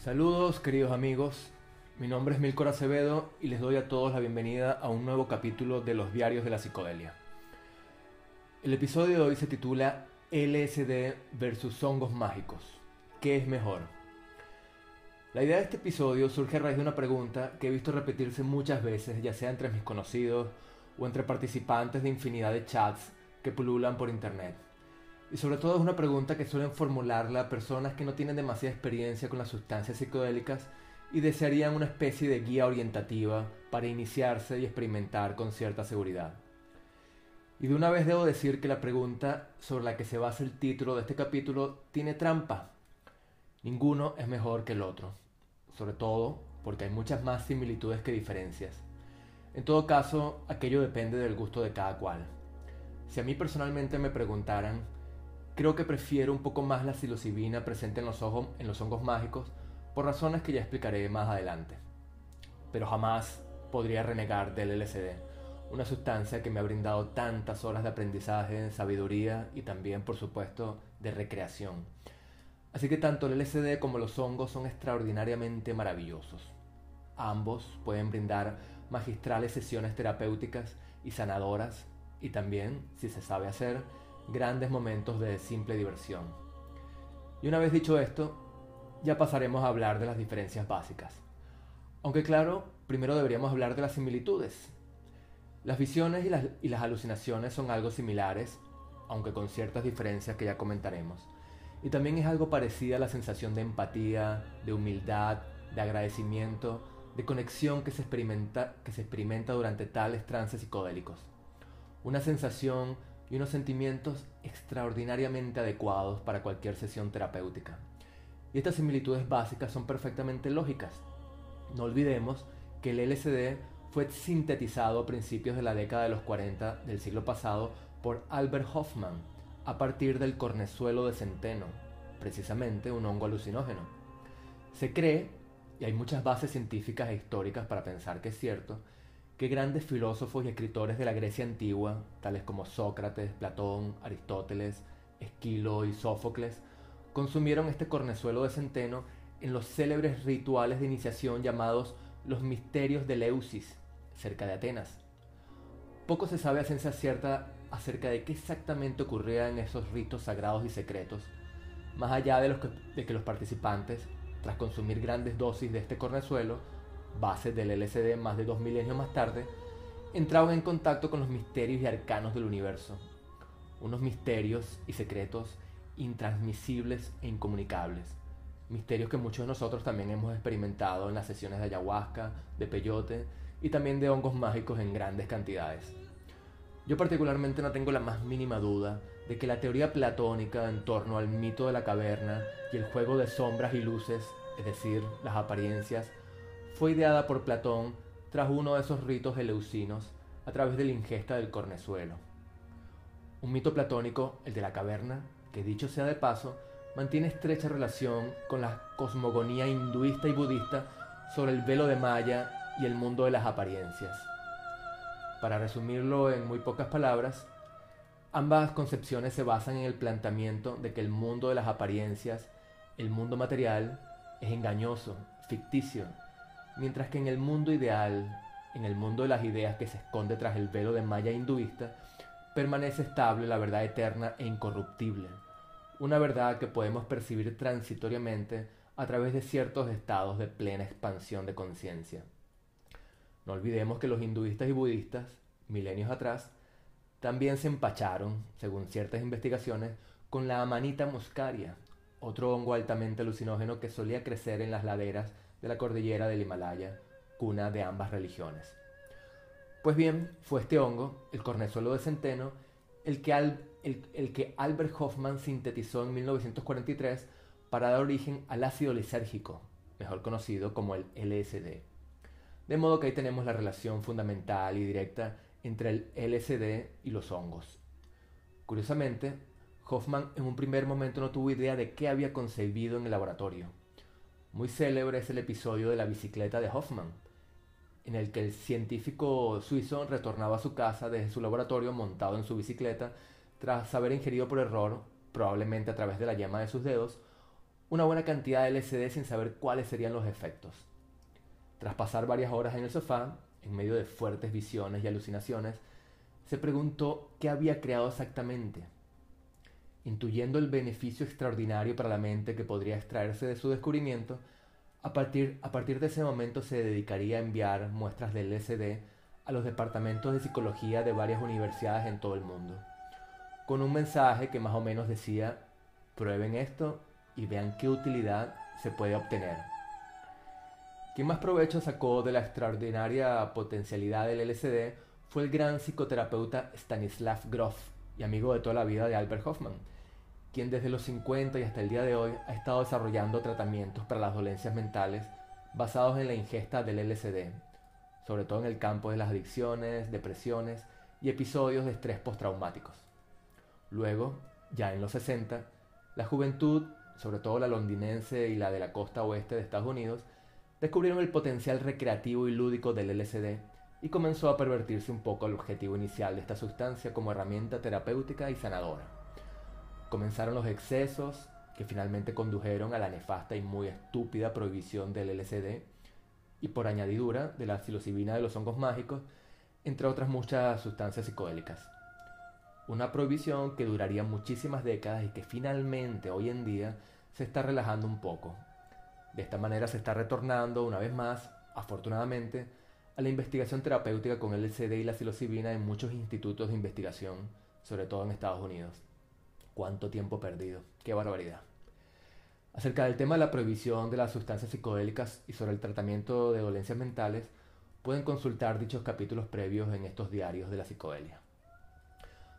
Saludos queridos amigos, mi nombre es Milcor Acevedo y les doy a todos la bienvenida a un nuevo capítulo de los diarios de la psicodelia. El episodio de hoy se titula LSD versus hongos mágicos. ¿Qué es mejor? La idea de este episodio surge a raíz de una pregunta que he visto repetirse muchas veces, ya sea entre mis conocidos o entre participantes de infinidad de chats que pululan por internet. Y sobre todo es una pregunta que suelen formularla personas que no tienen demasiada experiencia con las sustancias psicodélicas y desearían una especie de guía orientativa para iniciarse y experimentar con cierta seguridad. Y de una vez debo decir que la pregunta sobre la que se basa el título de este capítulo tiene trampa. Ninguno es mejor que el otro, sobre todo porque hay muchas más similitudes que diferencias. En todo caso, aquello depende del gusto de cada cual. Si a mí personalmente me preguntaran, Creo que prefiero un poco más la psilocibina presente en los, ojos, en los hongos mágicos por razones que ya explicaré más adelante. Pero jamás podría renegar del LSD, una sustancia que me ha brindado tantas horas de aprendizaje, sabiduría y también, por supuesto, de recreación. Así que tanto el LSD como los hongos son extraordinariamente maravillosos. Ambos pueden brindar magistrales sesiones terapéuticas y sanadoras y también, si se sabe hacer, grandes momentos de simple diversión. Y una vez dicho esto, ya pasaremos a hablar de las diferencias básicas. Aunque claro, primero deberíamos hablar de las similitudes. Las visiones y las, alucinaciones son algo similares, aunque con ciertas diferencias que ya comentaremos. Y también es algo parecida a la sensación de empatía, de humildad, de agradecimiento, de conexión que se experimenta, que se experimenta durante tales trances psicodélicos. Una sensación y unos sentimientos extraordinariamente adecuados para cualquier sesión terapéutica. Y estas similitudes básicas son perfectamente lógicas. No olvidemos que el LSD fue sintetizado a principios de la década de los 40 del siglo pasado por Albert Hoffman a partir del cornezuelo de centeno, precisamente un hongo alucinógeno. Se cree, y hay muchas bases científicas e históricas para pensar que es cierto, que grandes filósofos y escritores de la Grecia antigua, tales como Sócrates, Platón, Aristóteles, Esquilo y Sófocles, consumieron este cornezuelo de centeno en los célebres rituales de iniciación llamados los misterios de Leusis, cerca de Atenas. Poco se sabe a ciencia cierta acerca de qué exactamente ocurría en esos ritos sagrados y secretos, más allá de, de que los participantes, tras consumir grandes dosis de este cornezuelo, base del LSD más de dos milenios más tarde, entraban en contacto con los misterios y arcanos del universo, unos misterios y secretos intransmisibles e incomunicables, misterios que muchos de nosotros también hemos experimentado en las sesiones de ayahuasca, de peyote y también de hongos mágicos en grandes cantidades. Yo particularmente no tengo la más mínima duda de que la teoría platónica en torno al mito de la caverna y el juego de sombras y luces, es decir, las apariencias, fue ideada por Platón tras uno de esos ritos eleusinos a través de la ingesta del cornezuelo. Un mito platónico, el de la caverna, que dicho sea de paso, mantiene estrecha relación con la cosmogonía hinduista y budista sobre el velo de Maya y el mundo de las apariencias. Para resumirlo en muy pocas palabras, ambas concepciones se basan en el planteamiento de que el mundo de las apariencias, el mundo material, es engañoso, ficticio Mientras que en el mundo ideal, en el mundo de las ideas que se esconde tras el velo de maya hinduista, permanece estable la verdad eterna e incorruptible, una verdad que podemos percibir transitoriamente a través de ciertos estados de plena expansión de conciencia. No olvidemos que los hinduistas y budistas, milenios atrás, también se empacharon, según ciertas investigaciones, con la amanita muscaria, otro hongo altamente alucinógeno que solía crecer en las laderas de la cordillera del Himalaya, cuna de ambas religiones. Pues bien, fue este hongo, el cornezuelo de centeno, el que, Albert Hoffman sintetizó en 1943 para dar origen al ácido lisérgico, mejor conocido como el LSD. De modo que ahí tenemos la relación fundamental y directa entre el LSD y los hongos. Curiosamente, Hoffman en un primer momento no tuvo idea de qué había concebido en el laboratorio. Muy célebre es el episodio de la bicicleta de Hoffman, en el que el científico suizo retornaba a su casa desde su laboratorio montado en su bicicleta tras haber ingerido por error, probablemente a través de la yema de sus dedos, una buena cantidad de LSD sin saber cuáles serían los efectos. Tras pasar varias horas en el sofá, en medio de fuertes visiones y alucinaciones, se preguntó qué había creado exactamente. Intuyendo el beneficio extraordinario para la mente que podría extraerse de su descubrimiento, a partir, a partir de ese momento se dedicaría a enviar muestras del LSD a los departamentos de psicología de varias universidades en todo el mundo, con un mensaje que más o menos decía, prueben esto y vean qué utilidad se puede obtener. Quien más provecho sacó de la extraordinaria potencialidad del LSD fue el gran psicoterapeuta Stanislav Grof y amigo de toda la vida de Albert Hoffman, quien desde los 50 y hasta el día de hoy ha estado desarrollando tratamientos para las dolencias mentales basados en la ingesta del LSD, sobre todo en el campo de las adicciones, depresiones y episodios de estrés postraumáticos. Luego, ya en los 60, la juventud, sobre todo la londinense y la de la costa oeste de Estados Unidos, descubrieron el potencial recreativo y lúdico del LSD y comenzó a pervertirse un poco el objetivo inicial de esta sustancia como herramienta terapéutica y sanadora. Comenzaron los excesos que finalmente condujeron a la nefasta y muy estúpida prohibición del LSD y por añadidura de la psilocibina de los hongos mágicos, entre otras muchas sustancias psicodélicas. Una prohibición que duraría muchísimas décadas y que finalmente hoy en día se está relajando un poco. De esta manera se está retornando una vez más, afortunadamente, la investigación terapéutica con LSD y la psilocibina en muchos institutos de investigación, sobre todo en Estados Unidos. ¿Cuánto tiempo perdido? ¡Qué barbaridad! Acerca del tema de la prohibición de las sustancias psicodélicas y sobre el tratamiento de dolencias mentales, pueden consultar dichos capítulos previos en estos diarios de la psicodelia.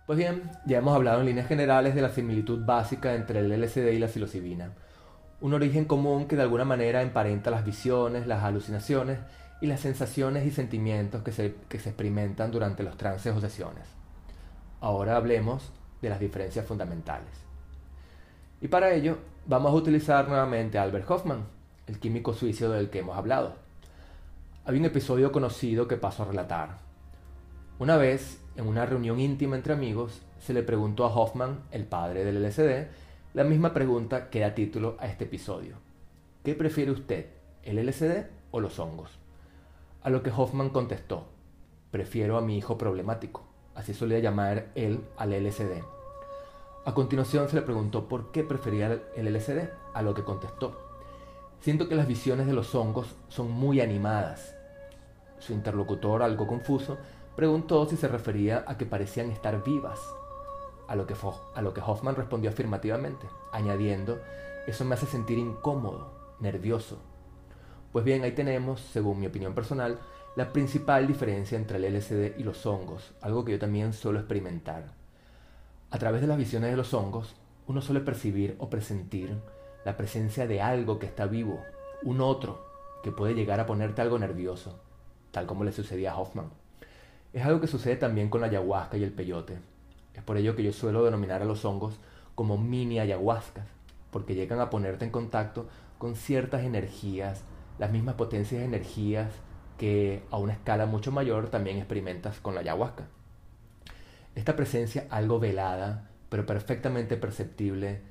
Pues bien, ya hemos hablado en líneas generales de la similitud básica entre el LSD y la psilocibina, un origen común que de alguna manera emparenta las visiones, las alucinaciones y las sensaciones y sentimientos que se, que se experimentan durante los trances o sesiones. Ahora hablemos de las diferencias fundamentales. Y para ello vamos a utilizar nuevamente a Albert Hoffman, el químico suizo del que hemos hablado. Hay un episodio conocido que paso a relatar. Una vez, en una reunión íntima entre amigos, se le preguntó a Hoffman, el padre del LSD, la misma pregunta que da título a este episodio. ¿Qué prefiere usted, el LSD o los hongos? A lo que Hoffman contestó, prefiero a mi hijo problemático, así solía llamar él al LSD. A continuación se le preguntó por qué prefería el LSD, a lo que contestó, siento que las visiones de los hongos son muy animadas. Su interlocutor, algo confuso, preguntó si se refería a que parecían estar vivas, a lo que, a lo que Hoffman respondió afirmativamente, añadiendo, eso me hace sentir incómodo, nervioso. Pues bien, ahí tenemos, según mi opinión personal, la principal diferencia entre el LSD y los hongos, algo que yo también suelo experimentar. A través de las visiones de los hongos, uno suele percibir o presentir la presencia de algo que está vivo, un otro, que puede llegar a ponerte algo nervioso, tal como le sucedía a Hoffman. Es algo que sucede también con la ayahuasca y el peyote. Es por ello que yo suelo denominar a los hongos como mini ayahuascas, porque llegan a ponerte en contacto con ciertas energías, las mismas potencias de energías que a una escala mucho mayor también experimentas con la ayahuasca. Esta presencia algo velada, pero perfectamente perceptible,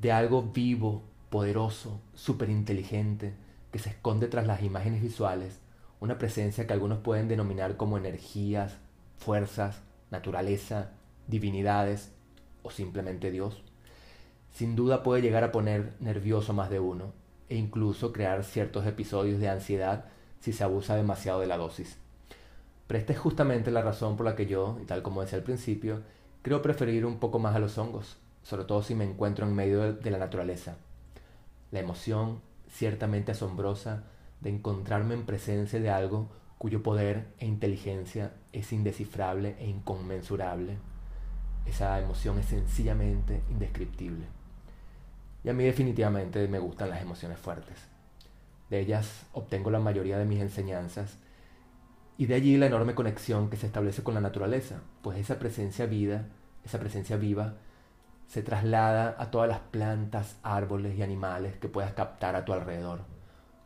de algo vivo, poderoso, súper inteligente, que se esconde tras las imágenes visuales, una presencia que algunos pueden denominar como energías, fuerzas, naturaleza, divinidades o simplemente Dios, sin duda puede llegar a poner nervioso más de uno e incluso crear ciertos episodios de ansiedad si se abusa demasiado de la dosis. Pero esta es justamente la razón por la que yo, y tal como decía al principio, creo preferir un poco más a los hongos, sobre todo si me encuentro en medio de la naturaleza. La emoción, ciertamente asombrosa, de encontrarme en presencia de algo cuyo poder e inteligencia es indescifrable e inconmensurable. Esa emoción es sencillamente indescriptible. Y a mí definitivamente me gustan las emociones fuertes. De ellas obtengo la mayoría de mis enseñanzas y de allí la enorme conexión que se establece con la naturaleza, pues esa presencia vida, esa presencia viva, se traslada a todas las plantas, árboles y animales que puedas captar a tu alrededor,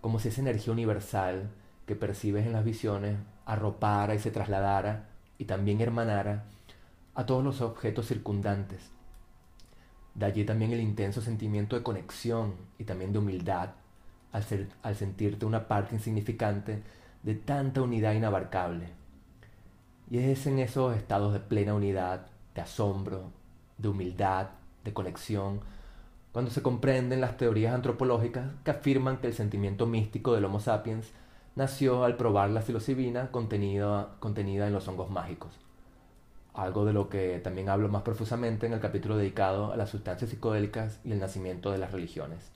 como si esa energía universal que percibes en las visiones arropara y se trasladara y también hermanara a todos los objetos circundantes. De allí también el intenso sentimiento de conexión y también de humildad al, al sentirte una parte insignificante de tanta unidad inabarcable. Y es en esos estados de plena unidad, de asombro, de humildad, de conexión, cuando se comprenden las teorías antropológicas que afirman que el sentimiento místico del Homo sapiens nació al probar la psilocibina contenida, contenida en los hongos mágicos algo de lo que también hablo más profusamente en el capítulo dedicado a las sustancias psicodélicas y el nacimiento de las religiones.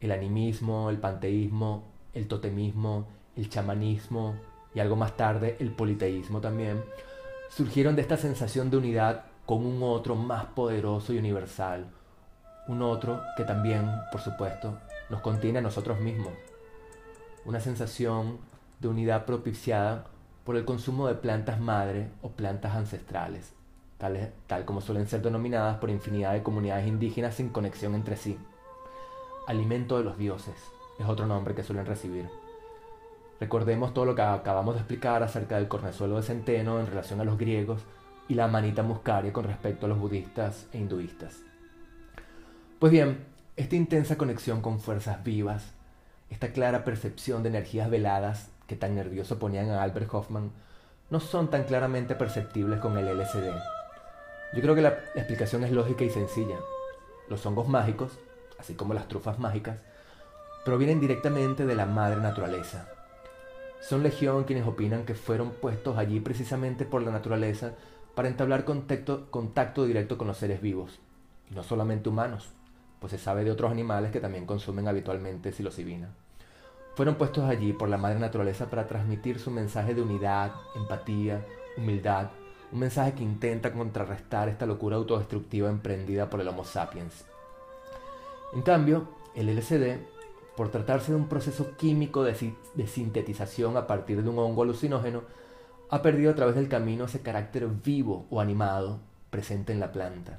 El animismo, el panteísmo, el totemismo, el chamanismo y algo más tarde el politeísmo también, surgieron de esta sensación de unidad con un otro más poderoso y universal, un otro que también, por supuesto, nos contiene a nosotros mismos. Una sensación de unidad propiciada por el consumo de plantas madre o plantas ancestrales, tal, tal como suelen ser denominadas por infinidad de comunidades indígenas sin conexión entre sí. Alimento de los dioses es otro nombre que suelen recibir. Recordemos todo lo que acabamos de explicar acerca del cornezuelo de centeno en relación a los griegos y la manita muscaria con respecto a los budistas e hinduistas. Pues bien, esta intensa conexión con fuerzas vivas, esta clara percepción de energías veladas que tan nervioso ponían a Albert Hoffman no son tan claramente perceptibles con el LSD. Yo creo que la explicación es lógica y sencilla. Los hongos mágicos, así como las trufas mágicas, provienen directamente de la madre naturaleza. Son legión quienes opinan que fueron puestos allí precisamente por la naturaleza para entablar contacto, contacto directo con los seres vivos, y no solamente humanos, pues se sabe de otros animales que también consumen habitualmente psilocibina. Fueron puestos allí por la madre naturaleza para transmitir su mensaje de unidad, empatía, humildad, un mensaje que intenta contrarrestar esta locura autodestructiva emprendida por el Homo sapiens. En cambio, el LSD, por tratarse de un proceso químico de, de, sintetización a partir de un hongo alucinógeno, ha perdido a través del camino ese carácter vivo o animado presente en la planta.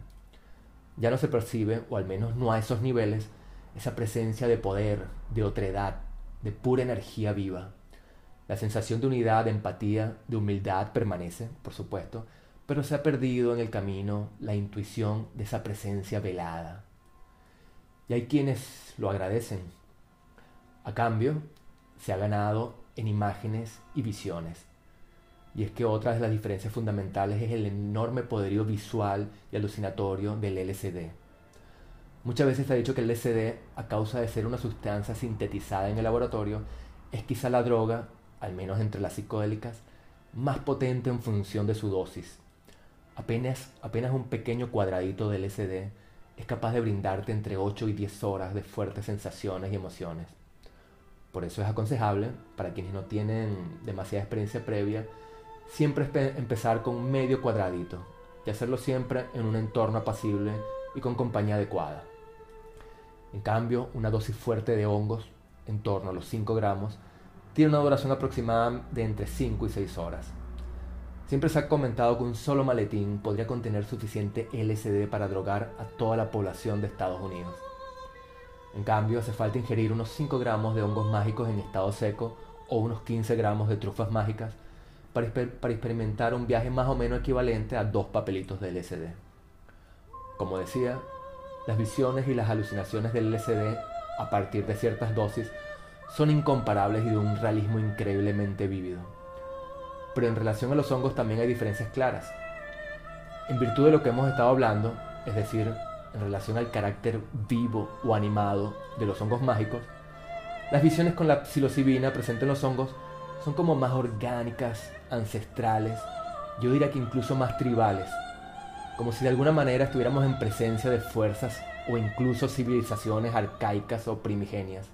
Ya no se percibe, o al menos no a esos niveles, esa presencia de poder, de otredad, de pura energía viva. La sensación de unidad, de empatía, de humildad permanece, por supuesto, pero se ha perdido en el camino la intuición de esa presencia velada. Y hay quienes lo agradecen. A cambio, se ha ganado en imágenes y visiones. Y es que otra de las diferencias fundamentales es el enorme poderío visual y alucinatorio del LSD. Muchas veces se ha dicho que el LSD, a causa de ser una sustancia sintetizada en el laboratorio, es quizá la droga, al menos entre las psicodélicas, más potente en función de su dosis. Apenas, apenas un pequeño cuadradito de LSD es capaz de brindarte entre 8 y 10 horas de fuertes sensaciones y emociones. Por eso es aconsejable, para quienes no tienen demasiada experiencia previa, siempre empezar con medio cuadradito y hacerlo siempre en un entorno apacible y con compañía adecuada. En cambio, una dosis fuerte de hongos, en torno a los 5 gramos, tiene una duración aproximada de entre 5 y 6 horas. Siempre se ha comentado que un solo maletín podría contener suficiente LSD para drogar a toda la población de Estados Unidos. En cambio, hace falta ingerir unos 5 gramos de hongos mágicos en estado seco o unos 15 gramos de trufas mágicas para, para experimentar un viaje más o menos equivalente a dos papelitos de LSD. Como decía, las visiones y las alucinaciones del LSD a partir de ciertas dosis son incomparables y de un realismo increíblemente vívido. Pero en relación a los hongos también hay diferencias claras. En virtud de lo que hemos estado hablando, es decir, en relación al carácter vivo o animado de los hongos mágicos, las visiones con la psilocibina presentes en los hongos son como más orgánicas, ancestrales, yo diría que incluso más tribales, como si de alguna manera estuviéramos en presencia de fuerzas o incluso civilizaciones arcaicas o primigenias.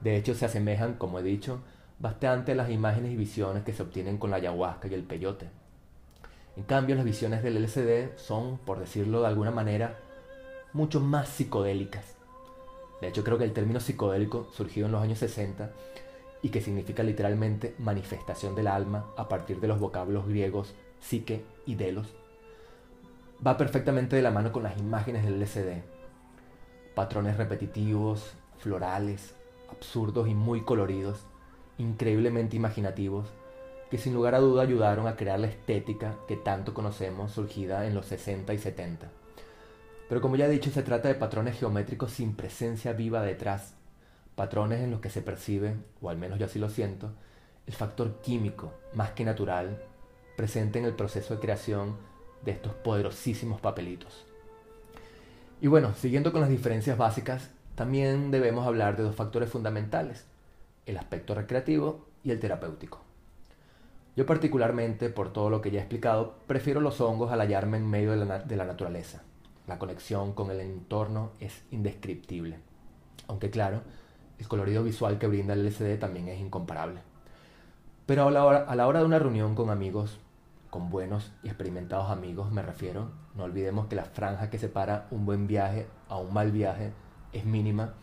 De hecho, se asemejan, como he dicho, bastante a las imágenes y visiones que se obtienen con la ayahuasca y el peyote. En cambio, las visiones del LSD son, por decirlo de alguna manera, mucho más psicodélicas. De hecho, creo que el término psicodélico surgió en los años 60 y que significa literalmente manifestación del alma a partir de los vocablos griegos psique y delos, va perfectamente de la mano con las imágenes del LCD. Patrones repetitivos, florales, absurdos y muy coloridos, increíblemente imaginativos, que sin lugar a duda ayudaron a crear la estética que tanto conocemos surgida en los 60 y 70. Pero como ya he dicho, se trata de patrones geométricos sin presencia viva detrás, patrones en los que se percibe, o al menos yo así lo siento, el factor químico, más que natural, presente en el proceso de creación de estos poderosísimos papelitos. Y bueno, siguiendo con las diferencias básicas, también debemos hablar de dos factores fundamentales, el aspecto recreativo y el terapéutico. Yo particularmente, por todo lo que ya he explicado, prefiero los hongos al hallarme en medio de la, de la naturaleza. La conexión con el entorno es indescriptible. Aunque claro, el colorido visual que brinda el LCD también es incomparable. Pero a la, hora, a la hora de una reunión con amigos, con buenos y experimentados amigos me refiero, no olvidemos que la franja que separa un buen viaje a un mal viaje es mínima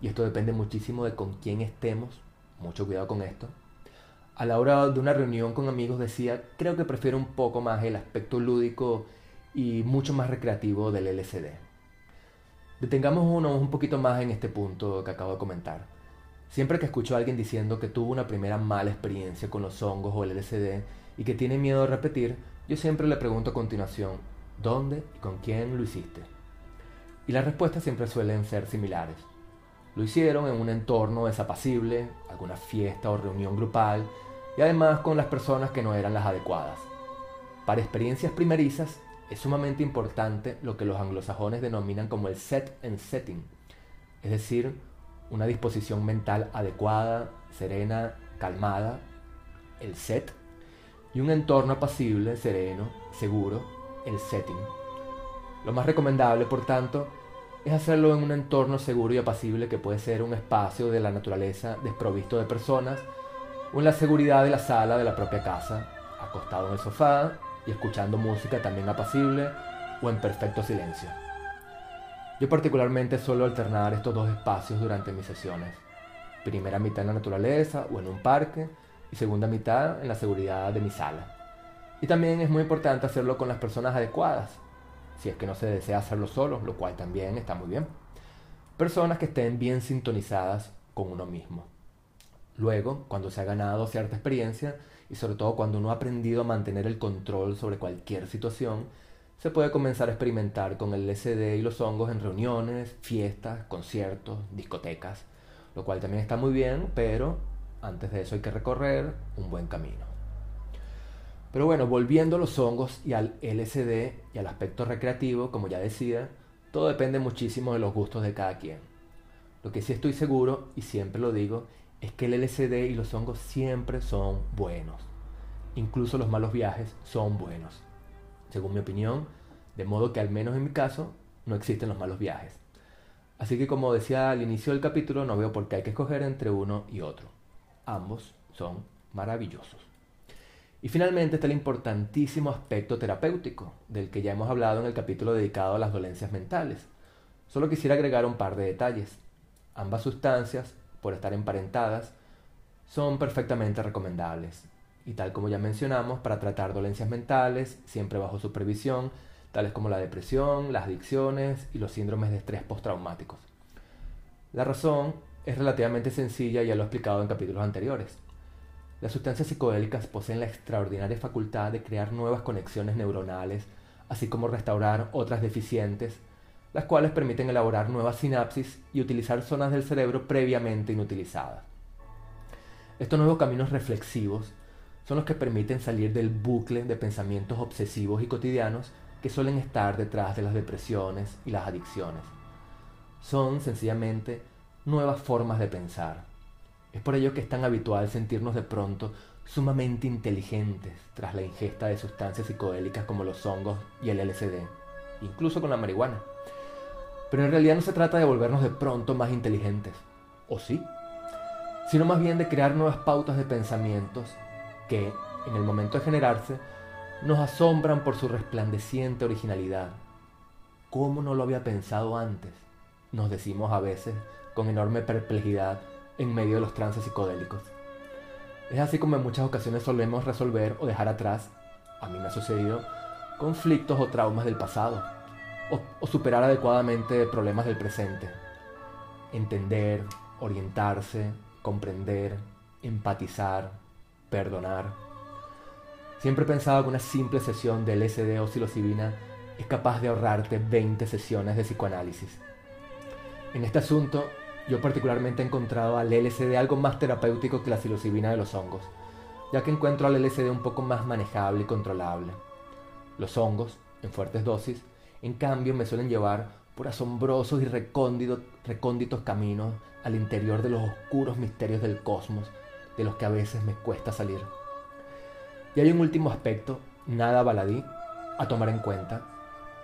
y esto depende muchísimo de con quién estemos, mucho cuidado con esto. A la hora de una reunión con amigos decía, creo que prefiero un poco más el aspecto lúdico y mucho más recreativo del LCD. Detengámonos un poquito más en este punto que acabo de comentar. Siempre que escucho a alguien diciendo que tuvo una primera mala experiencia con los hongos o el LCD y que tiene miedo de repetir, yo siempre le pregunto a continuación, ¿dónde y con quién lo hiciste? Y las respuestas siempre suelen ser similares. Lo hicieron en un entorno desapacible, alguna fiesta o reunión grupal, y además con las personas que no eran las adecuadas. Para experiencias primerizas, es sumamente importante lo que los anglosajones denominan como el set and setting, es decir, una disposición mental adecuada, serena, calmada, el set, y un entorno apacible, sereno, seguro, el setting. Lo más recomendable, por tanto, es hacerlo en un entorno seguro y apacible que puede ser un espacio de la naturaleza desprovisto de personas o en la seguridad de la sala de la propia casa, acostado en el sofá y escuchando música también apacible o en perfecto silencio. Yo particularmente suelo alternar estos dos espacios durante mis sesiones. Primera mitad en la naturaleza o en un parque y segunda mitad en la seguridad de mi sala. Y también es muy importante hacerlo con las personas adecuadas, si es que no se desea hacerlo solo, lo cual también está muy bien. Personas que estén bien sintonizadas con uno mismo. Luego, cuando se ha ganado cierta experiencia y sobre todo cuando uno ha aprendido a mantener el control sobre cualquier situación, se puede comenzar a experimentar con el LSD y los hongos en reuniones, fiestas, conciertos, discotecas, lo cual también está muy bien, pero antes de eso hay que recorrer un buen camino. Pero bueno, volviendo a los hongos y al LSD y al aspecto recreativo, como ya decía, todo depende muchísimo de los gustos de cada quien. Lo que sí estoy seguro, y siempre lo digo, es que el LSD y los hongos siempre son buenos. Incluso los malos viajes son buenos, según mi opinión, de modo que al menos en mi caso no existen los malos viajes. Así que como decía al inicio del capítulo, no veo por qué hay que escoger entre uno y otro. Ambos son maravillosos. Y finalmente está el importantísimo aspecto terapéutico, del que ya hemos hablado en el capítulo dedicado a las dolencias mentales. Solo quisiera agregar un par de detalles. Ambas sustancias, por estar emparentadas, son perfectamente recomendables. Y tal como ya mencionamos, para tratar dolencias mentales, siempre bajo supervisión, tales como la depresión, las adicciones y los síndromes de estrés postraumáticos. La razón es relativamente sencilla, ya lo he explicado en capítulos anteriores. Las sustancias psicodélicas poseen la extraordinaria facultad de crear nuevas conexiones neuronales, así como restaurar otras deficientes, las cuales permiten elaborar nuevas sinapsis y utilizar zonas del cerebro previamente inutilizadas. Estos nuevos caminos reflexivos son los que permiten salir del bucle de pensamientos obsesivos y cotidianos que suelen estar detrás de las depresiones y las adicciones. Son sencillamente nuevas formas de pensar, es por ello que es tan habitual sentirnos de pronto sumamente inteligentes tras la ingesta de sustancias psicodélicas como los hongos y el LSD, incluso con la marihuana. Pero en realidad no se trata de volvernos de pronto más inteligentes, ¿o sí? Sino más bien de crear nuevas pautas de pensamientos que, en el momento de generarse, nos asombran por su resplandeciente originalidad. ¿Cómo no lo había pensado antes? Nos decimos a veces con enorme perplejidad en medio de los trances psicodélicos. Es así como en muchas ocasiones solemos resolver o dejar atrás, a mí me ha sucedido, conflictos o traumas del pasado, o, o superar adecuadamente problemas del presente. Entender, orientarse, comprender, empatizar, perdonar. Siempre he pensado que una simple sesión de LSD o psilocibina es capaz de ahorrarte 20 sesiones de psicoanálisis. En este asunto, yo particularmente he encontrado al LSD algo más terapéutico que la psilocibina de los hongos, ya que encuentro al LSD un poco más manejable y controlable. Los hongos, en fuertes dosis, en cambio me suelen llevar por asombrosos y recónditos, recónditos caminos al interior de los oscuros misterios del cosmos, de los que a veces me cuesta salir. Y hay un último aspecto, nada baladí, a tomar en cuenta,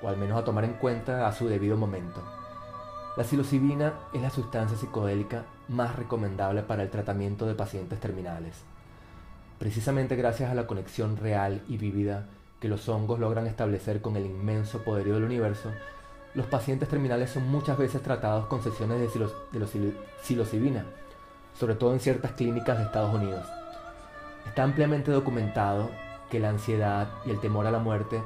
o al menos a tomar en cuenta a su debido momento. La psilocibina es la sustancia psicodélica más recomendable para el tratamiento de pacientes terminales. Precisamente gracias a la conexión real y vívida que los hongos logran establecer con el inmenso poderío del universo, los pacientes terminales son muchas veces tratados con sesiones de, psilocibina, sobre todo en ciertas clínicas de Estados Unidos. Está ampliamente documentado que la ansiedad y el temor a la muerte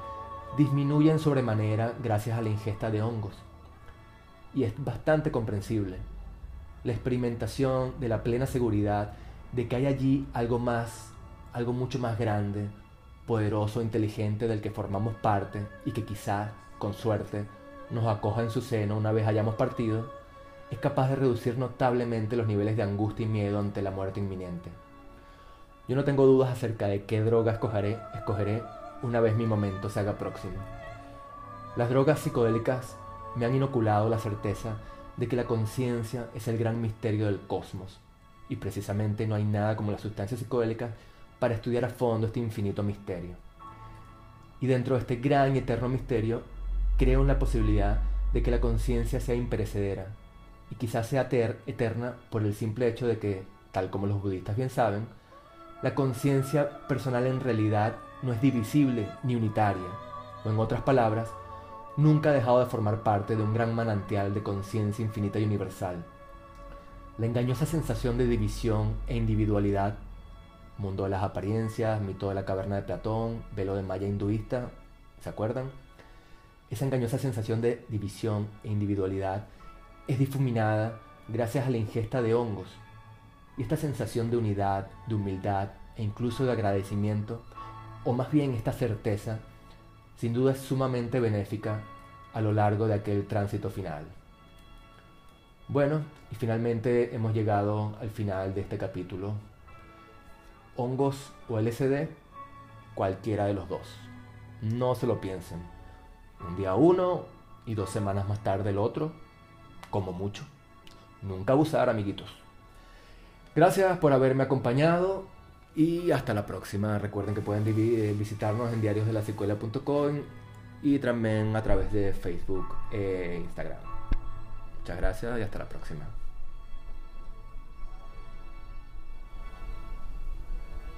disminuyen sobremanera gracias a la ingesta de hongos. Y es bastante comprensible. La experimentación de la plena seguridad de que hay allí algo más, algo mucho más grande, poderoso, inteligente del que formamos parte y que quizá, con suerte, nos acoja en su seno una vez hayamos partido, es capaz de reducir notablemente los niveles de angustia y miedo ante la muerte inminente. Yo no tengo dudas acerca de qué droga escogeré, escogeré una vez mi momento se haga próximo. Las drogas psicodélicas me han inoculado la certeza de que la conciencia es el gran misterio del cosmos, y precisamente no hay nada como las sustancias psicodélicas para estudiar a fondo este infinito misterio. Y dentro de este gran y eterno misterio, creo en la posibilidad de que la conciencia sea imperecedera, y quizás sea eterna por el simple hecho de que, tal como los budistas bien saben, la conciencia personal en realidad no es divisible ni unitaria, o en otras palabras, nunca ha dejado de formar parte de un gran manantial de conciencia infinita y universal. La engañosa sensación de división e individualidad, mundo de las apariencias, mito de la caverna de Platón, velo de Maya hinduista, ¿se acuerdan? Esa engañosa sensación de división e individualidad es difuminada gracias a la ingesta de hongos. Y esta sensación de unidad, de humildad e incluso de agradecimiento, o más bien esta certeza, sin duda es sumamente benéfica a lo largo de aquel tránsito final. Bueno, y finalmente hemos llegado al final de este capítulo. Hongos o LSD, cualquiera de los dos. No se lo piensen. Un día uno y dos semanas más tarde el otro, como mucho. Nunca abusar, amiguitos. Gracias por haberme acompañado y hasta la próxima. Recuerden que pueden eh, visitarnos en diariosdelasecuela.com y también a través de Facebook e Instagram. Muchas gracias y hasta la próxima.